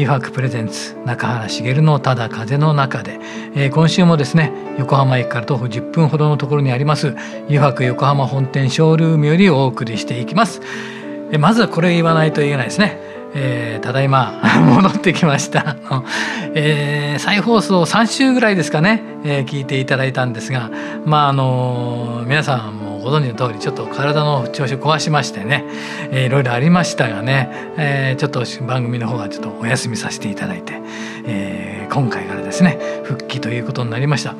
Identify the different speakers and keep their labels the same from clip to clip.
Speaker 1: 油白プレゼンツ中原茂のただ風の中で、えー、今週もですね横浜駅から徒歩10分ほどのところにあります油白横浜本店ショールームよりお送りしていきます、えー、まずはこれ言わないといけないですね。えー、ただいま 戻ってきました。えー、再放送3週ぐらいですかね、えー、聞いていただいたんですがまああの皆さんご存知の通りちょっと体の調子を壊しましてね、えー、いろいろありましたがね、えー、ちょっと番組の方はちょっとお休みさせていただいて、えー、今回からですね復帰ということになりました。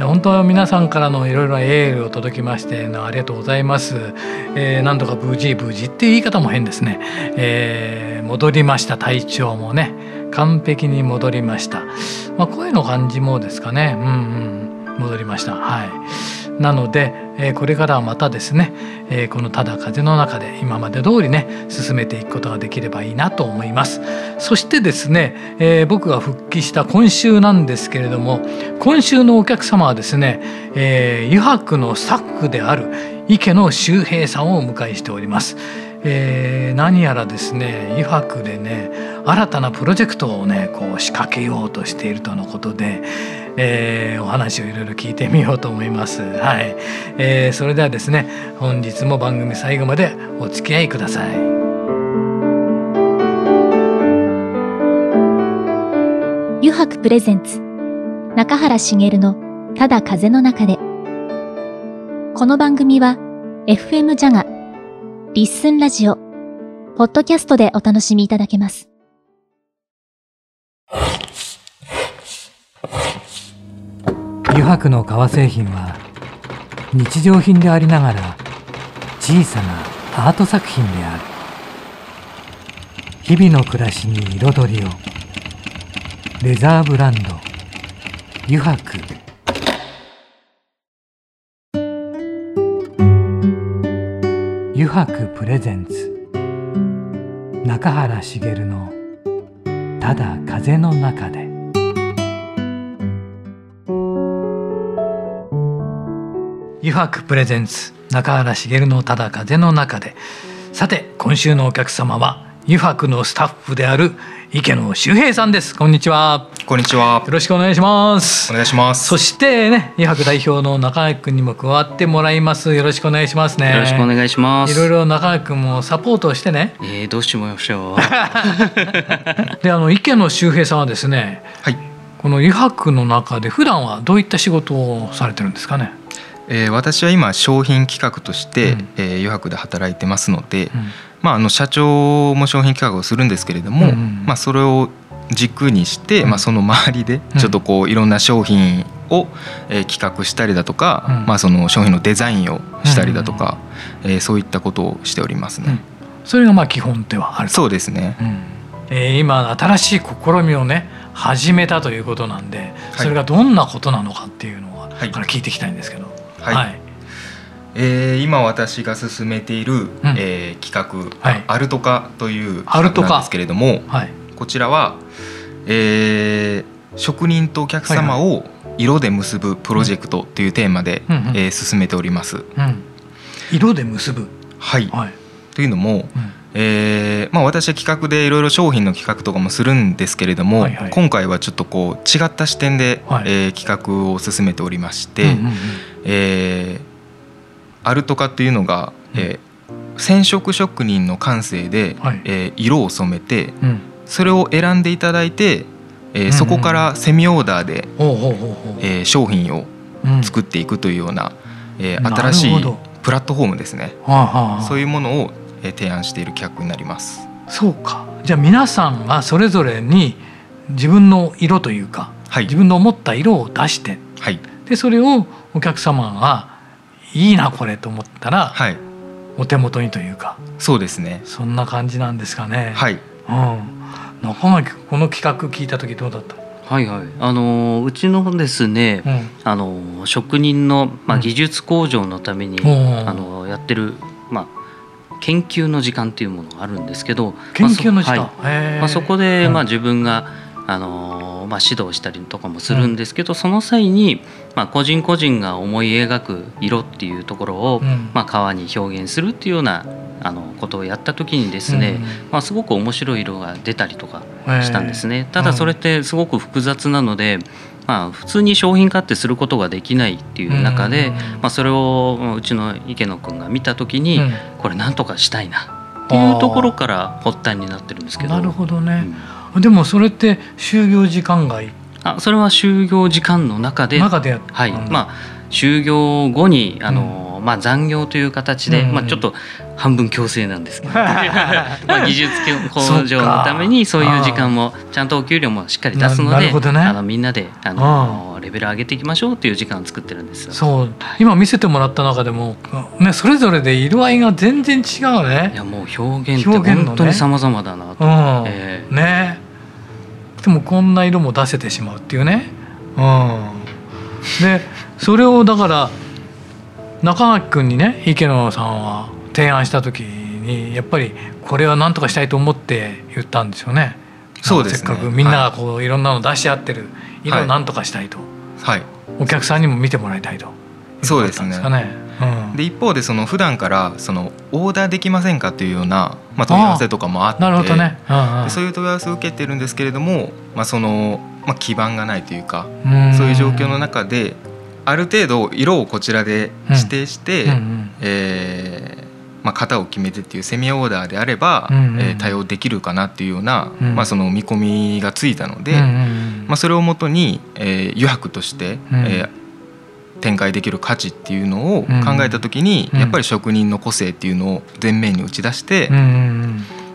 Speaker 1: 本当皆さんからのいろいろエールを届きましてありがとうございます。えー、なんとか無事無事って言い方も変ですね。えー、戻りました体調もね完璧に戻りました。まあ、声の感じもですかね。うんうん戻りました。はい。なので、えこれからはまたですね、えこのただ風の中で今まで通りね進めていくことができればいいなと思います。そしてですね、え僕が復帰した今週なんですけれども今週のお客様はですね、えー、油白のスタッフである池野周平さんをお迎えしております。えー、何やらですね油白でね新たなプロジェクトをねこう仕掛けようとしているとのことで、えー、お話をいろいろ聞いてみようと思います。はい、えー、それではですね本日も番組最後までお付き合いください。
Speaker 2: 油白プレゼンツ中原茂のただ風の中でこの番組は FM ジャガリッスンラジオ、ポッドキャストでお楽しみいただけます。
Speaker 1: 油白の革製品は日常品でありながら小さなアート作品である。日々の暮らしに彩りを。レザーブランド。油白。油白プレゼンツ。中原茂の「ただ風の中で」油白プレゼンツ中原茂の「ただ風の中で」さて今週のお客様は油白のスタッフである池野修平さんです。こんにちは。
Speaker 3: こんにちは。
Speaker 1: よろしくお願いします。
Speaker 3: お願いします。
Speaker 1: そしてね油白代表の中垣君にも加わってもらいます。よろしくお願いしますね。
Speaker 4: よろしくお願いします。
Speaker 1: いろいろ中垣君もサポートしてね。
Speaker 4: えー、どうしましょう。
Speaker 1: であの池野修平さんはですね
Speaker 3: はい。
Speaker 1: この油白の中で普段はどういった仕事をされてるんですかね？
Speaker 3: えー、私は今商品企画として、うん、えー、余白で働いてますので、うん、まあ、あの社長も商品企画をするんですけれども、うん、まあ、それを軸にして、まあ、その周りでちょっとこういろんな商品を、えー、企画したりだとか、まあ、その商品のデザインをしたりだとか、えー、そういったことをしておりますね。
Speaker 1: それがまあ基本ではある
Speaker 3: そうですね、
Speaker 1: えー、今新しい試みをね始めたということなんでそれがどんなことなのかっていうのは、はい、から聞いていきたいんですけど。
Speaker 3: はい、はい、えー、今私が進めている、うん、えー、企画、はい、アルトカという企画なんですけれども、はい、こちらは、えー、職人とお客様を色で結ぶプロジェクトというテーマで、うん、えー、進めております。うん、
Speaker 1: 色で結ぶ。
Speaker 3: はい、はい、というのも、うん。えーまあ、私は企画でいろいろ商品の企画とかもするんですけれども、はいはい、今回はちょっとこう違った視点で、はい、えー、企画を進めておりまして、うんうんうん、えー、アルト化っていうのが、えー、染色職人の感性で、はい、えー、色を染めて、うん、それを選んでいただいて、えー、そこからセミオーダーで、えー、商品を作っていくというような、うん、えー、新しいプラットフォームですね、はあはあ、そういうものを提案している企画になります。
Speaker 1: そうか。じゃあ皆さんがそれぞれに自分の色というか、はい、自分の思った色を出して、はい、でそれをお客様がいいなこれと思ったら、はい、お手元にというか
Speaker 3: そうですね。
Speaker 1: そんな感じなんですかね。
Speaker 3: はい、うん、
Speaker 1: なかなかこの企画聞いた時どうだった？
Speaker 4: はいはい。あのうちのですね、うん、あの職人のまあ技術向上のために、うん、あのやってるまあ研究の時間っていうものがあるんですけど、
Speaker 1: 研究の時間？
Speaker 4: まあ、はい、まあそこでまあ自分があのまあ、指導したりとかもするんですけど、うん、その際に、まあ、個人個人が思い描く色っていうところを、うん、まあ、革に表現するっていうようなあのことをやった時にですね、うん、まあ、すごく面白い色が出たりとかしたんですね。ただそれってすごく複雑なので、まあ、普通に商品化ってすることができないっていう中で、まあ、それをうちの池野君が見た時に、これなんとかしたいなっていうところから発端になってるんですけど。
Speaker 1: なるほどね、でもそれって就業時間外？
Speaker 4: あそれは就業時間の中で。
Speaker 1: 中で
Speaker 4: はい。まあ就業後にあの、うん、まあ、残業という形で、うん、まあ、ちょっと半分強制なんですけど。まあ技術向上のためにそういう時間もちゃんとお給料もしっかり出すので、ね、あのみんなであのレベル上げていきましょうという時間を作ってるんです
Speaker 1: そう。今見せてもらった中でも、ね、それぞれで色合いが全然違うね。
Speaker 4: いやもう表現って本当に様々だなと、
Speaker 1: ねえー、ね。でもこんな色も出せてしまうっていうね。うん、でそれをだから中垣君にね池野さんは提案した時にやっぱりこれは何とかしたいと思って言ったんですよね。
Speaker 3: そうです、
Speaker 1: ね、せっかくみんながこうい。ろんなの出し合ってる色を何とかしたいと、はい、お客さんにも見てもらいたいと。
Speaker 3: そうですね。うん、で一方でその普段からそのオーダーできませんかというような、まあ、問い合わせとかもあってなるほどね、うんうん、そういう問い合わせを受けてるんですけれども、まあそのまあ、基盤がないというかそういう状況の中である程度色をこちらで指定して、うん、えーまあ、型を決めてっていうセミオーダーであれば、えー、対応できるかなっていうような、うん、まあ、その見込みがついたので、まあ、それをもとに、えー、余白として、うん、えー、展開できる価値っていうのを考えた時に、やっぱり職人の個性っていうのを前面に打ち出して、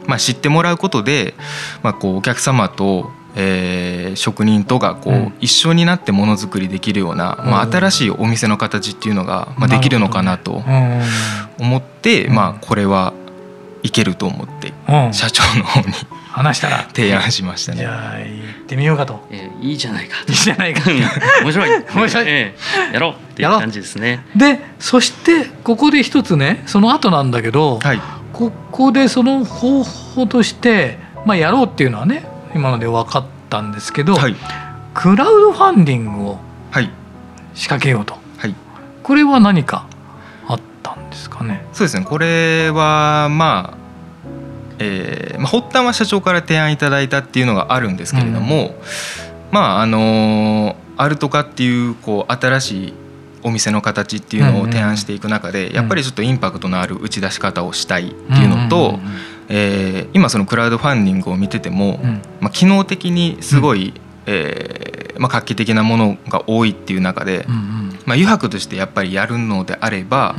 Speaker 3: まあ、知ってもらうことで、まあ、こうお客様とえー、職人とがこう、一緒になってものづくりできるような、まあ、新しいお店の形っていうのが、まあ、できるのかなと思って、まあ、これはいけると思って、社長の方に
Speaker 1: 話したら
Speaker 3: 提案しましたね。
Speaker 1: じゃあ行ってみようかと。
Speaker 4: えー、いいじゃないか。
Speaker 1: いいじゃないか。
Speaker 4: 面白い。面白い。えー、やろうっていう感じですね。
Speaker 1: で、そしてここで一つね、その後なんだけど、はい、ここでその方法として、まあやろうっていうのはね、今ので分かったんですけど、はい、クラウドファンディングを仕掛けようと。はい。これは何かあったんですかね？
Speaker 3: そうですね。これはまあ。えーまあ、発端は社長から提案いただいたっていうのがあるんですけれども、うん、まああのアルトカっていうこう新しいお店の形っていうのを提案していく中で、やっぱりちょっとインパクトのある打ち出し方をしたいっていうのと、えー、今そのクラウドファンディングを見てても、まあ、機能的にすごい、えーまあ、画期的なものが多いっていう中で、まあ、余白としてやっぱりやるのであれば、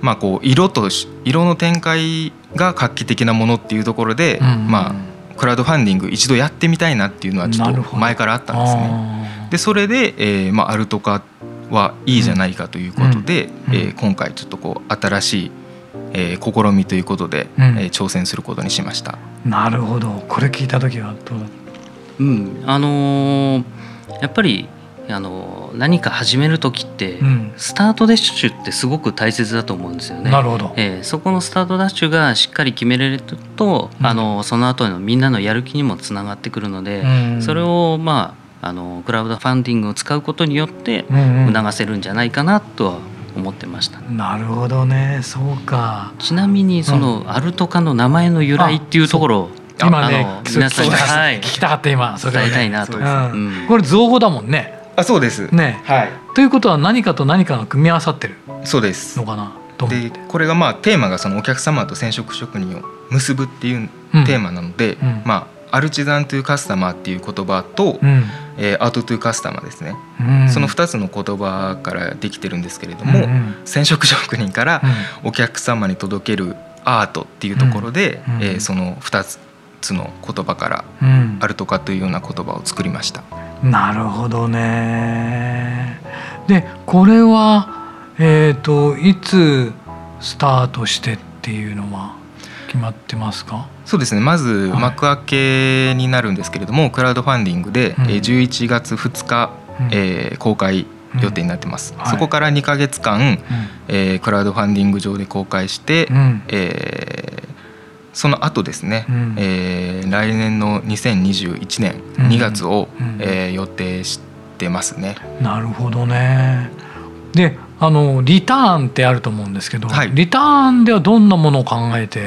Speaker 3: まあ、こう色と色の展開が画期的なものっていうところで、うん、まあクラウドファンディング一度やってみたいなっていうのはちょっと前からあったんですね。でそれで、えーまあ、アルト化はいいじゃないかということで、うん、えー、今回ちょっとこう新しい、えー、試みということで、うん、えー、挑戦することにしました。
Speaker 1: なるほど。これ聞いた時はどう
Speaker 4: うん。あのー、やっぱりあの何か始める時って、うん、スタートダッシュってすごく大切だと思うんですよね。
Speaker 1: なるほど、
Speaker 4: えー、そこのスタートダッシュがしっかり決めれると、うん、あのその後のみんなのやる気にもつながってくるので、うん、それをまああのクラウドファンディングを使うことによって促せるんじゃないかなとは思ってました、
Speaker 1: なるほどね。そうか。
Speaker 4: ちなみにその、アルトカの名前の由来っていうところ
Speaker 1: 今ね皆さんに、はい、聞きたかった今。
Speaker 4: それ、伝えたいなと、
Speaker 1: これ造語だもんね。
Speaker 3: あそうです。
Speaker 1: ね、はい、ということは何かと何かが組み合わさってる
Speaker 3: そうです。
Speaker 1: のかな？
Speaker 3: でこれがまあテーマがそのお客様と染色職人を結ぶっていうテーマなので、うん、まあアルチザントゥカスタマーっていう言葉と、うん、えー、アートトゥカスタマーですね、うん、その2つの言葉からできてるんですけれども、うんうん、染色職人からお客様に届けるアートっていうところで、うん、えー、その2つの言葉からアルトカというような言葉を作りました。
Speaker 1: なるほどね。でこれは、えーと、いつスタートしてっていうのは決まってますか？
Speaker 3: そうですね。まず幕開けになるんですけれども、はい、クラウドファンディングで、うん、11月2日、うん、えー、公開予定になってます、うん。そこから2か月間、うん、えー、クラウドファンディング上で公開して、うん、えー、その後ですね、うん、えー、来年の2021年2月を、うん、えー、予定してますね。
Speaker 1: なるほどね。であのリターンってあると思うんですけど、はい、リターンではどんなものを考えて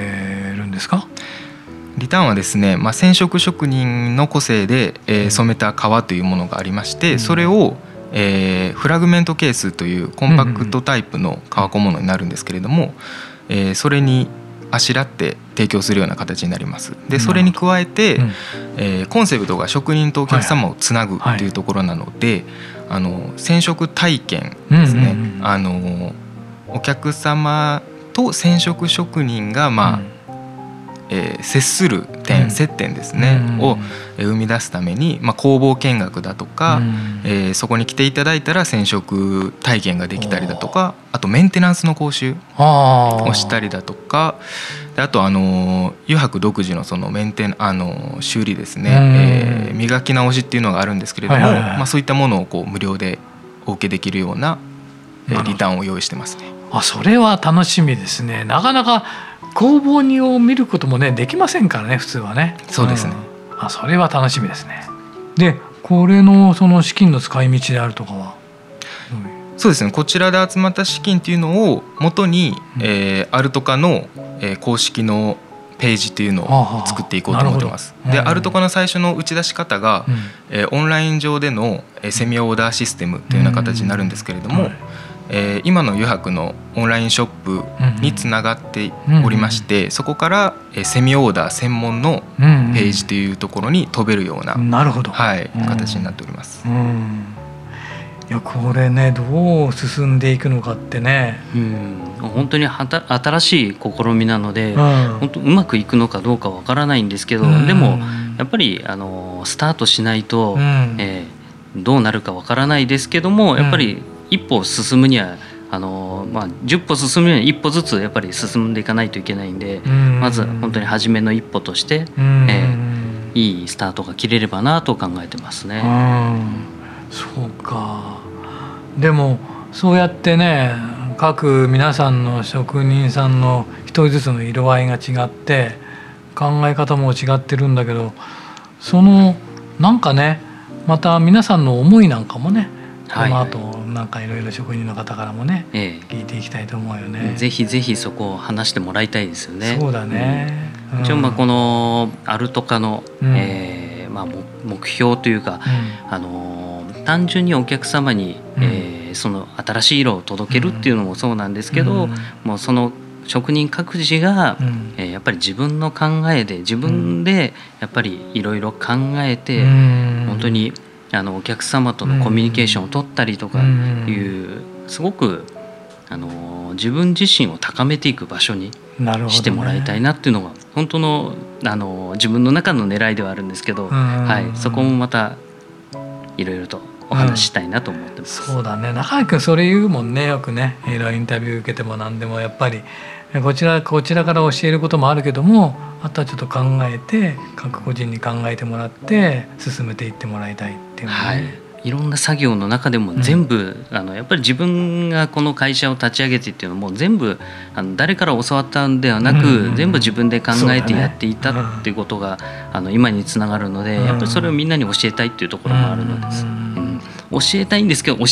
Speaker 1: るんですか？
Speaker 3: リターンはですね、まあ、染色職人の個性で、えー、染めた革というものがありまして、うん、それを、えー、フラグメントケースというコンパクトタイプの革小物になるんですけれども、えー、それにあしらって提供するような形になります。でそれに加えて、うん、えー、コンセプトが職人とお客様をつなぐっていうところなので、あの染色体験ですね、あのお客様と染色職人がまあ、うんえー、接する点、うん、接点ですね、うん、を生み出すために、まあ、工房見学だとか、うん、えー、そこに来ていただいたら染色体験ができたりだとかあとメンテナンスの講習をしたりだとかであとあの油白独自のそのメンテあの修理ですね、えー、磨き直しっていうのがあるんですけれども、はいはいはい、まあ、そういったものをこう無料でお受けできるような、えー、リターンを用意してますね。
Speaker 1: あそれは楽しみですね。なかなか工房にを見ることもねできませんからね普通はね。
Speaker 3: そうですね、
Speaker 1: うん、あそれは楽しみですね。でこれのその資金の使い道であるとかは、
Speaker 3: そうですね。こちらで集まった資金っていうのを元に、うん、えー、アルトカの、えー、公式のページっていうのを作っていこうと思ってます。で、アルトカの最初の打ち出し方が、うん、えー、オンライン上での、えー、セミオーダーシステムというような形になるんですけれども、うんえー、今の余白のオンラインショップにつながっておりまして、そこから、えー、セミオーダー専門のページというところに飛べるような、
Speaker 1: なるほど、
Speaker 3: はい、形になっております。
Speaker 1: いやこれねどう進んでいくのかってね、
Speaker 4: うん、本当にはた新しい試みなので、うん、本当うまくいくのかどうかわからないんですけど、うん、でもやっぱりあのスタートしないと、うん、えー、どうなるかわからないですけどもやっぱり一歩進むにはあのまあ、10歩進むには一歩ずつやっぱり進んでいかないといけないんで、まず本当に初めの一歩として、えー、いいスタートが切れればなと考えてますね。
Speaker 1: そうか。でもそうやってね各皆さんの職人さんの一人ずつの色合いが違って考え方も違ってるんだけどそのなんかねまた皆さんの思いなんかもねこの後なんかいろいろ職人の方からもね、ええ、聞いていきたいと思うよね。
Speaker 4: ぜひぜひそこを話してもらいたいですよね。
Speaker 1: そうだね。
Speaker 4: うん、一応まあこのアルトカの、うん、えー、まあ目標というか、うん、あの単純にお客様に、うん、えー、その新しい色を届けるっていうのもそうなんですけど、もうその職人各自が、うん、えー、やっぱり自分の考えで自分でやっぱりいろいろ考えて、うん、本当にあのお客様とのコミュニケーションを取ったりとかいうすごくあの自分自身を高めていく場所にしてもらいたいなっていうのが本当のあの自分の中の狙いではあるんですけど、はい、そこもまたいろいろとお話ししたいなと思ってます、
Speaker 1: うん、そうだね。中井君それ言うもんね。よくね。いろいろインタビュー受けても何でも。やっぱりこちらこちらから教えることもあるけどもあとはちょっと考えて各個人に考えてもらって進めていってもらいたいね、はい。
Speaker 4: いろんな作業の中でも全部、うん、あのやっぱり自分がこの会社を立ち上げてっていうのも全部あの誰から教わったんではなく、うん、全部自分で考えてやっていたっていうことが、ねうん、あの今につながるので、やっぱりそれをみんなに教えたいっていうところもあるのです。教えたいんですけど教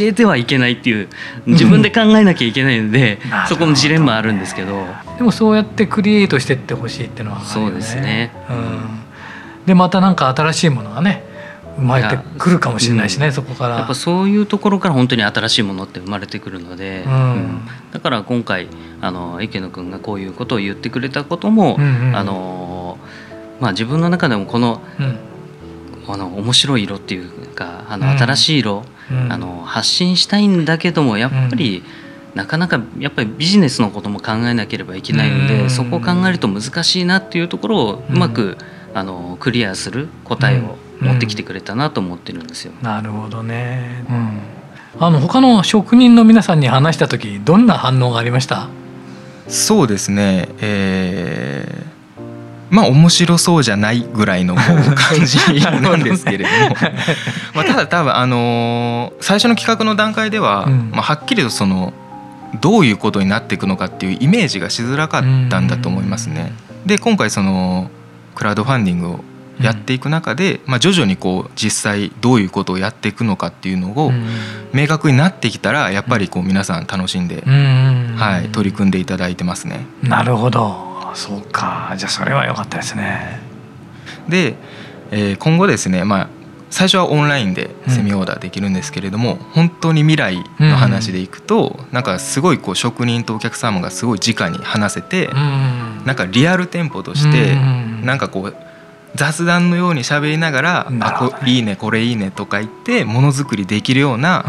Speaker 4: えてはいけないっていう自分で考えなきゃいけないので、うん、そこのジレンマあるんですけど。
Speaker 1: でもそうやってクリエイトしてってほしいっていうのは、ね、
Speaker 4: そうですね、
Speaker 1: うん、でまた何か新しいものがね生まれてくるかもしれないしね、うん、そこから。
Speaker 4: やっぱそういうところから本当に新しいものって生まれてくるので、うん、だから今回あの池野君がこういうことを言ってくれたことも、うんうん、あのまあ、自分の中でもこの,、あの面白い色っていうかあの新しい色、うん、あの発信したいんだけどもやっぱり、なかなかやっぱりビジネスのことも考えなければいけないので、そこを考えると難しいなっていうところをうまく、あのクリアする答えを持ってきてくれたなと思ってるんですよ。
Speaker 1: なるほどね、うん、あの他の職人の皆さんに話した時どんな反応がありました？
Speaker 3: そうですね。えーまあ面白そうじゃないぐらいの感じ なんですけれども。まあただ多分あの最初の企画の段階では、まあ、はっきりとそのどういうことになっていくのかっていうイメージがしづらかったんだと思いますね。で今回そのクラウドファンディングをやっていく中で、まあ、徐々にこう実際どういうことをやっていくのかっていうのを明確になってきたらやっぱりこう皆さん楽しんで、はい、取り組んでいただいてますね。
Speaker 1: なるほど。そうか。じゃあそれは良かったですね。
Speaker 3: で、えー、今後ですね、まあ、最初はオンラインでセミオーダーできるんですけれども、うん、本当に未来の話でいくと、うん、なんかすごいこう職人とお客様がすごい直に話せて、うん、なんかリアル店舗として、なんかこう雑談のように喋りながら「ね、あこいいねこれいいね」とか言ってものづくりできるような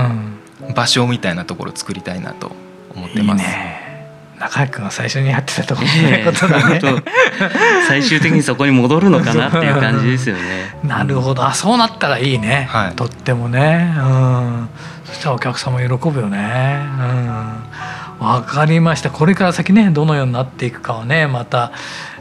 Speaker 3: 場所みたいなところを作りたいなと思ってます。いいね。
Speaker 1: 中居君が最初にやってたところのことだね、
Speaker 4: 最終的にそこに戻るのかなっていう感じですよね。
Speaker 1: なるほど。あそうなったらいいね、はい、とってもね。うん。そしたらお客様喜ぶよね。うん。わかりました。これから先ねどのようになっていくかはねまた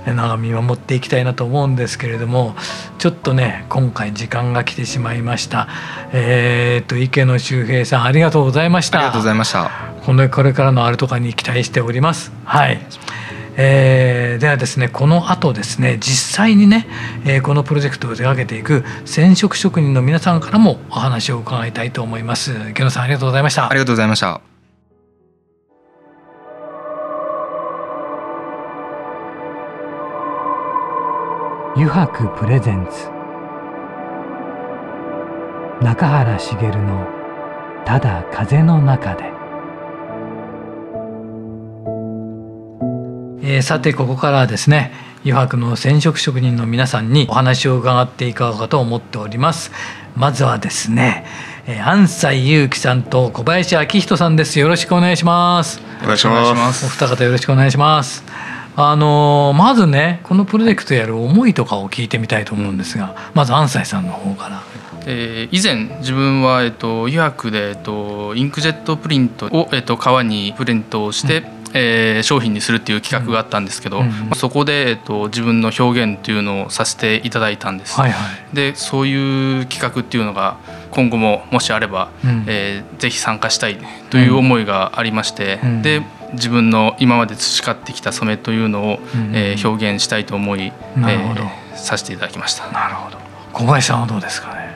Speaker 1: なんか見守っていきたいなと思うんですけれどもちょっとね今回時間が来てしまいました。えー、っと池野周平さんありがとうございました。
Speaker 3: ありがとうございました。
Speaker 1: このこれからのあるとかに期待しております。はい。えー、ではですねこの後ですね実際にね、えー、このプロジェクトを手掛けていく染色職人の皆さんからもお話を伺いたいと思います。池野さんありがとうございました。
Speaker 3: ありがとうございました
Speaker 1: 油白プレゼンツ。中原茂の「ただ風の中で」えー、さてここからはですね油白の染色職人の皆さんにお話を伺っていかがかと思っております。まずはですね安西裕樹さんと小林明人さんです。よろしくお願いします。
Speaker 5: お願いします。
Speaker 1: お二方よろしくお願いしますあのまずねこのプロジェクトやる思いとかを聞いてみたいと思うんですがまず安西さんの方から。
Speaker 5: えー、以前自分は、えっと、油白で、えっと、インクジェットプリントを、えっと、革にプリントをして、うん、えー、商品にするっていう企画があったんですけど、うんまあ、そこで、えっと、自分の表現っていうのをさせていただいたんです。はいはい、でそういう企画っていうのが今後ももしあれば、うん、えー、ぜひ参加したいという思いがありまして、うん、で自分の今まで培ってきた染めというのを、うん、えー、表現したいと思い、えー、させていただきました。
Speaker 1: なるほど。小林さんはどうですかね？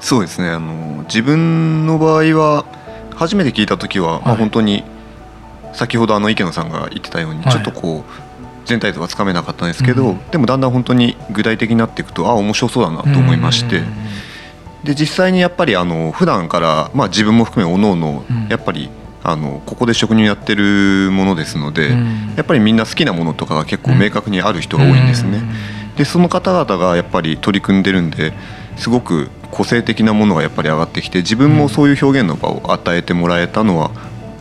Speaker 6: そうですね。あの自分の場合は初めて聞いた時は、はい、まあ、本当に先ほどあの池野さんが言ってたように、ちょっとこう全体像はつかめなかったんですけど、うん、でもだんだん本当に具体的になっていくとあ面白そうだなと思いまして。で実際にやっぱりあの普段から、まあ、自分も含めおのおのやっぱりあのここで職人やってるものですので、うん、やっぱりみんな好きなものとかが結構明確にある人が多いんですね。でその方々がやっぱり取り組んでるんですごく個性的なものがやっぱり上がってきて自分もそういう表現の場を与えてもらえたのは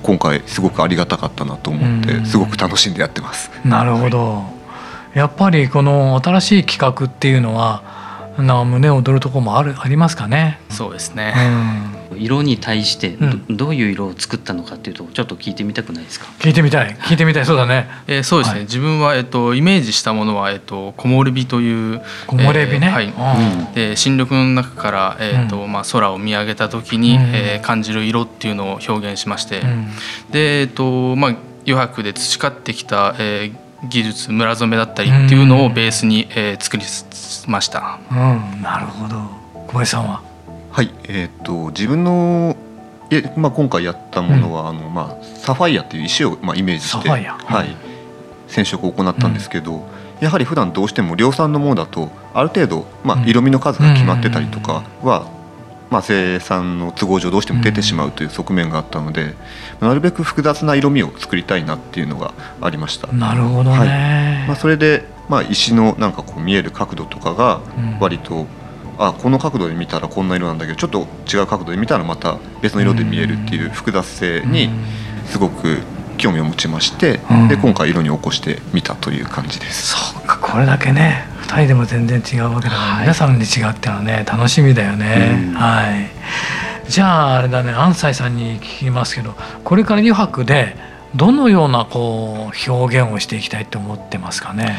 Speaker 6: 今回すごくありがたかったなと思ってすごく楽しんでやってます。
Speaker 1: なるほど、やっぱりこの新しい企画っていうのはな胸躍るところもあるありますかね。
Speaker 5: そうですね。
Speaker 4: うん、色に対してどういう色を作ったのかっていうとちょっと聞いてみたくないですか？
Speaker 1: 聞いてみたい。聞いてみたい。そうだね。
Speaker 5: えー、そうですね。はい、自分はえっとイメージしたものはえっと木漏れ日という
Speaker 1: 木漏れ日ね。えー、
Speaker 5: はい。うん、で新緑の中からえっと、まあ空を見上げた時に、うん、えー、感じる色っていうのを表現しまして、でえっとまあ余白で培ってきた、えー技術村染めだったりっていうのをベースに、えー、作りました。
Speaker 1: うん、なるほど。小林さんは？
Speaker 6: はい、えっ、と自分のえまあ今回やったものは、うん、あのまあサファイアっていう石をまあイメージして、はい、染色を行ったんですけど、うん、やはり普段どうしても量産のものだとある程度まあ色味の数が決まってたりとかはまあ、生産の都合上どうしても出てしまうという側面があったので、うん、なるべく複雑な色味を作りたいなっていうのがありました。
Speaker 1: なるほど、ね、はい、
Speaker 6: まあ、それで、まあ、石のなんかこう見える角度とかが割と、うん、あこの角度で見たらこんな色なんだけどちょっと違う角度で見たらまた別の色で見えるっていう複雑性にすごく興味を持ちまして、うん、で今回色に起こしてみたという感じです。
Speaker 1: そうかこれだけね。2人でも全然違うわけだから、はい、皆さんに違うってのはね楽しみだよね、はい。じゃああれだね安西さんに聞きますけどこれから余白でどのようなこう表現をしていきたいと思ってますかね？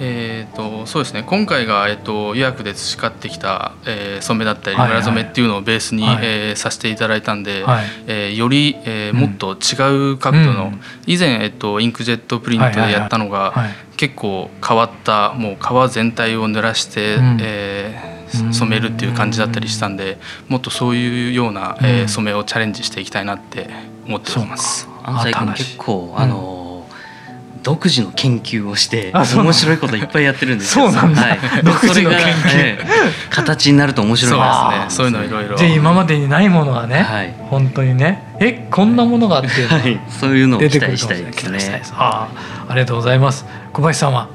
Speaker 5: えーと、そうですね。今回が、えーと、予約で培ってきた、えー、染めだったり村染めっていうのをベースに、はい、えー、させていただいたんで、はい、えー、より、えー、もっと違う角度の、うん、以前、えーと、インクジェットプリントでやったのが、結構変わったもう革全体を濡らして、うん、えー、染めるっていう感じだったりしたんでもっとそういうような、えー、染めをチャレンジしていきたいなって思っております。
Speaker 4: 結構あの、独自の研究をして面白いこといっぱいやってるんです
Speaker 1: よ。そうなんだ。はい、独自の研
Speaker 4: 究、形になると面白いですね。
Speaker 5: そういうのいろいろ。
Speaker 1: で今までにないものがね、はい、本当にね、えこんなものがあって、はい、
Speaker 4: そういうのを期待したいですね。
Speaker 1: あありがとうございます。小林さんは？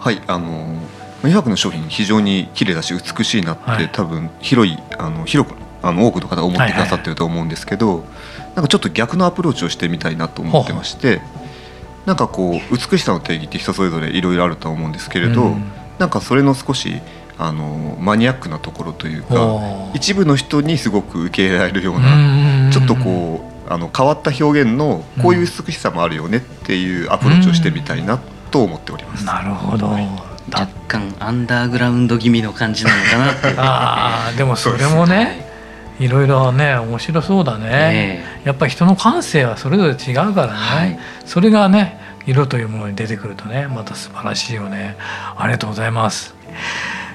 Speaker 6: はいあの医学の商品非常に綺麗だし美しいなって、はい、多分広いあの広くあの多くの方が思ってくださってると思うんですけど、はいはい、なんかちょっと逆のアプローチをしてみたいなと思ってまして。ほうほうなんかこう美しさの定義って人それぞれいろいろあると思うんですけれど、うん、なんかそれの少しあのマニアックなところというか一部の人にすごく受け入れられるようなちょっとこうあの変わった表現のこういう美しさもあるよねっていうアプローチをしてみたいなと思っております。
Speaker 1: なるほど、
Speaker 4: 若干アンダーグラウンド気味の感じなのかなって。
Speaker 1: あでもそれもねいろいろね面白そうだね、え。ー、やっぱり人の感性はそれぞれ違うからね、はい、それがね色というものに出てくるとねまた素晴らしいよね。ありがとうございます。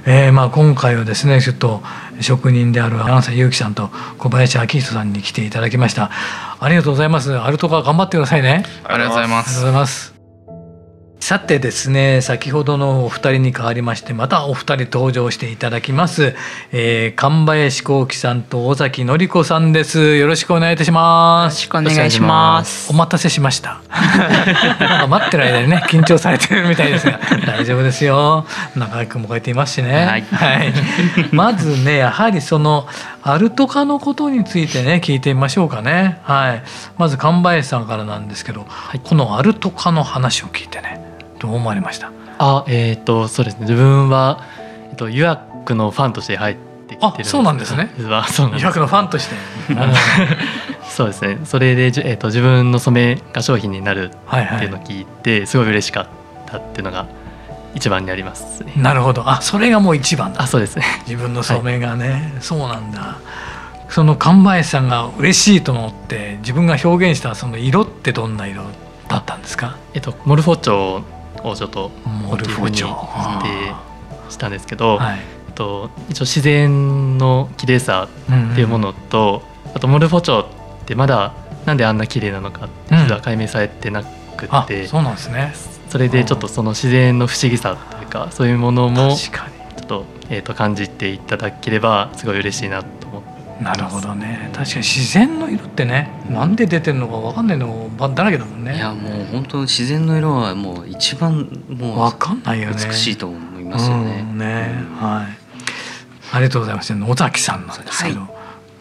Speaker 1: えー、まあ今回はですねちょっと職人である安西祐樹さんと小林明人さんに来ていただきました。ありがとうございます。アルトカ頑張ってくださいね。
Speaker 5: ありがとうございます
Speaker 1: さてですね先ほどのお二人に代わりましてまたお二人登場していただきます、えー、神林幸喜さんと尾崎典子さんです。よろしくお願いいたします。
Speaker 7: よろしくお願いします。
Speaker 1: お待たせしました。待ってる間にね緊張されてるみたいですが大丈夫ですよ。中井君もこうやっていますしね、はい、はい、まずねやはりそのアルトカのことについてね聞いてみましょうかね。はい。まず神林さんからなんですけど、はい、このアルトカの話を聞いてねどう思われました。
Speaker 8: あえっ、ー、とそうですね。自分は、えっと、ユアックのファンとして入ってきてるんです。
Speaker 1: そうなんですね。
Speaker 8: ユアッ
Speaker 1: クのファンとして。
Speaker 8: そうですね。それで、えーと、自分の染めが商品になるっていうのを聞いて、はいはい、すごい嬉しかったっていうのが一番にあります、ね、
Speaker 1: なるほど。あそれがもう一番
Speaker 8: あそうです。ね
Speaker 1: 自分の染めがね、はい、そうなんだ。その神林さんが嬉しいと思って自分が表現したその色ってどんな色だったんですか？
Speaker 8: えっとモルフォチョをちょっとモチーフにしてしたんですけど、はい、と、一応自然の綺麗さっていうものと、うんうん、あとモルフォチョってまだなんであんな綺麗なのかって実は解明されてなくて、
Speaker 1: うん、そうなんですね。
Speaker 8: それでちょっとその自然の不思議さというかそういうものもちょっと,、えー、と感じていただければすごい嬉しいなと
Speaker 1: なるほどね。確かに自然の色ってね、うん、なんで出てるのか分かんないのだらけだもんね。
Speaker 4: いやもう本当自然の色はもう一番もう
Speaker 1: 分かんないよね。
Speaker 4: 美しいと思いますよね。
Speaker 1: うん、ね、はい。ありがとうございます野崎さんなんですけど、はい、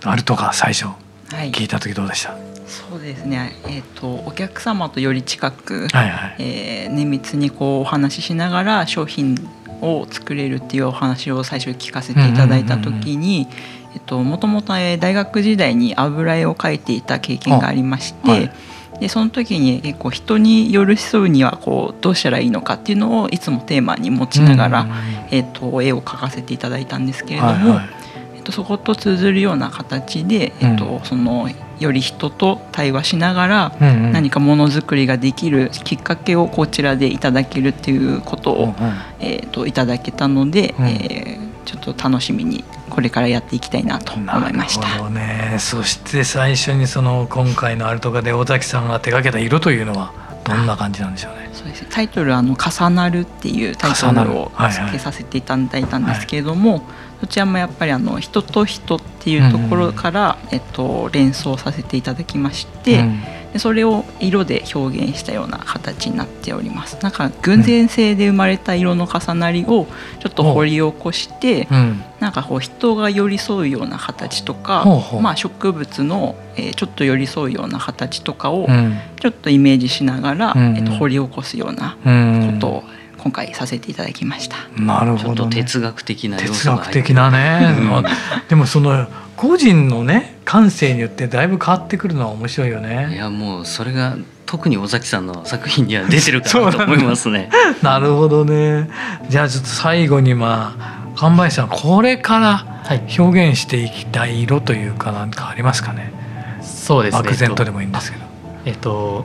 Speaker 1: あるとか最初聞いた時どうでした、はい、
Speaker 7: そうですね、えーと、お客様とより近く、はいはい、えー、綿密にこうお話ししながら商品を作れるっていうお話を最初聞かせていただいた時に、えっと、もともと大学時代に油絵を描いていた経験がありまして、はい、でその時に結構人に寄り添うにはこうどうしたらいいのかっていうのをいつもテーマに持ちながら、えっと、絵を描かせていただいたんですけれども、はいはい、えっと、そこと通ずるような形で、えっと、そのより人と対話しながら何かものづくりができるきっかけをこちらでいただけるっていうことを、えー、といただけたので、えー、ちょっと楽しみにこれからやっていきたいなと思いました。
Speaker 1: ね、そして最初にその今回のアルトカで尾崎さんが手掛けた色というのはどんな感じなんでしょうね。
Speaker 7: そうですタイトルあの重なるっていうタイトルを付けさせていただいたんですけれども、はいはい、そちらもやっぱりあの人と人っていうところから、うん、えっと連想させていただきまして。うんでそれを色で表現したような形になっております。なんか偶然性で生まれた色の重なりをちょっと掘り起こして、うん、なんかこう人が寄り添うような形とか、まあ、植物の、えー、ちょっと寄り添うような形とかをちょっとイメージしながら、うん、えー、と掘り起こすようなことを今回させていただきました。
Speaker 1: なるほど、
Speaker 4: ね、哲学的な
Speaker 1: 哲学的なね、でもその個人のね感性によってだいぶ変わってくるのは面白いよね。
Speaker 4: いやもうそれが特に尾崎さんの作品には出てるかなと思いますね。
Speaker 1: なるほどね。じゃあちょっと最後にまあ神林さんこれから表現していきたい色というか何かありますかね？
Speaker 8: そうですね。
Speaker 1: 漠然とでもいいんですけど。
Speaker 8: えっと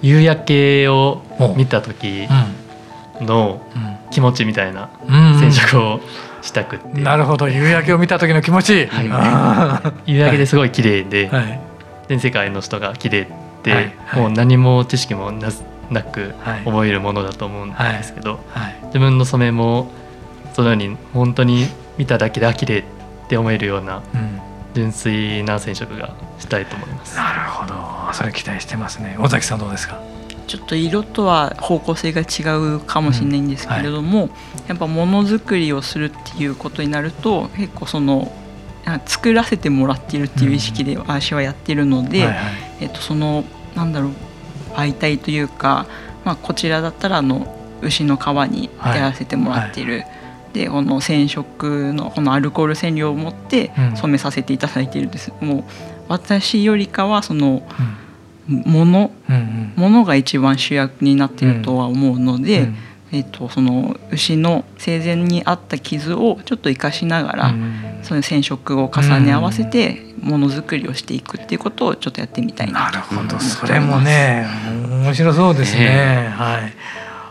Speaker 8: 夕焼けを見た時の気持ちみたいな染色をしたくて、
Speaker 1: なるほど。夕焼けを見た時の気持ち、
Speaker 8: はい、夕焼けですごい綺麗で、はい、全世界の人が綺麗って、はい。はい、もう何も知識もななく思えるものだと思うんですけど、自分の染めもそのように本当に見ただけで綺麗って思えるような、純粋な染色がしたいと思います。
Speaker 1: なるほど、それ期待してますね。尾崎さんどうですか？
Speaker 7: ちょっと色とは方向性が違うかもしれないんですけれども、うんはい、やっぱものづくりをするっていうことになると結構その作らせてもらっているっていう意識で私はやってるので、えっと、そのなんだろう媒体というか、まあ、こちらだったらあの牛の皮にやらせてもらっている。はい。はいでこの染色のこのアルコール染料を持って染めさせていただいているんです、うん、もう私よりかはその、もの、うんうん、ものが一番主役になっているとは思うので、うん、えーと、その牛の生前にあった傷をちょっと生かしながら、うん、その染色を重ね合わせてものづくりをしていくっていうことをちょっとやってみたいな。
Speaker 1: なるほど。それもね面白そうですね、えー、はい。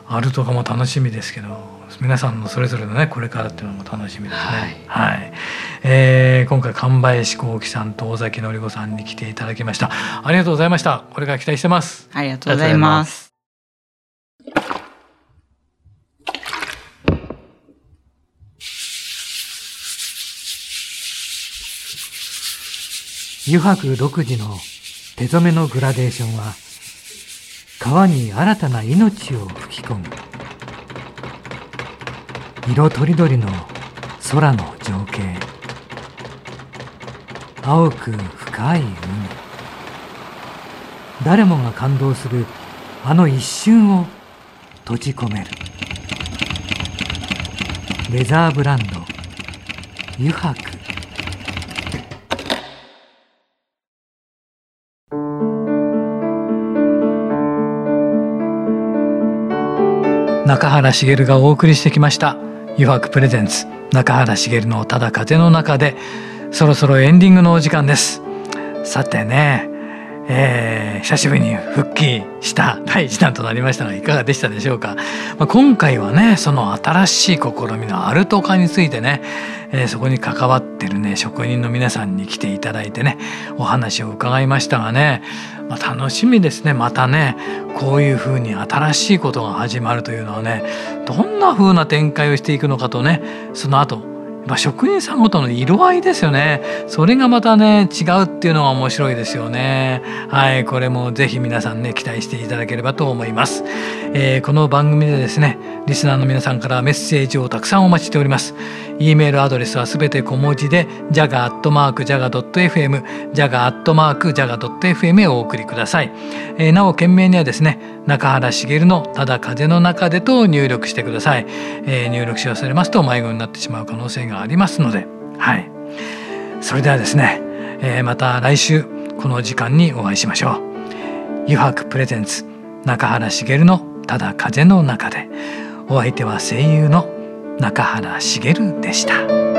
Speaker 1: あるとかも楽しみですけど皆さんのそれぞれのねこれからっていうのも楽しみですね。はい、はい、えー、今回神林幸喜さんと尾崎典子さんに来ていただきました。ありがとうございました。これから期待してます。
Speaker 7: ありがとうございます。
Speaker 1: 油白独自の手染めのグラデーションは川に新たな命を吹き込む色とりどりの空の情景。青く深い海。誰もが感動するあの一瞬を閉じ込める。レザーブランド。油白中原茂がお送りしてきました。誘惑プレゼンツ中原茂のただ風の中でそろそろエンディングのお時間です。さてねえー、久しぶりに復帰した第1弾となりましたがいかがでしたでしょうか、まあ、今回はねその新しい試みのアルト化についてね、えー、そこに関わってるね職人の皆さんに来ていただいてねお話を伺いましたがね、まあ、楽しみですね。またねこういうふうに新しいことが始まるというのはねどんな風な展開をしていくのかとねその後まあ、職人さんごとの色合いですよね。それがまたね違うっていうのが面白いですよね。はいこれもぜひ皆さんね期待していただければと思います、えー、この番組でですねリスナーの皆さんからメッセージをたくさんお待ちしております。E メールアドレスはすべて小文字で jaga.jaga.fm jaga.jaga.fm へお送りください、えー、なお件名にはですね中原茂のただ風の中でと入力してください、えー、入力し忘れますと迷子になってしまう可能性がありますので。はい。それではですね、えー、また来週この時間にお会いしましょう。油白プレゼンツ中原茂のただ風の中で。お相手は声優の中原茂でした。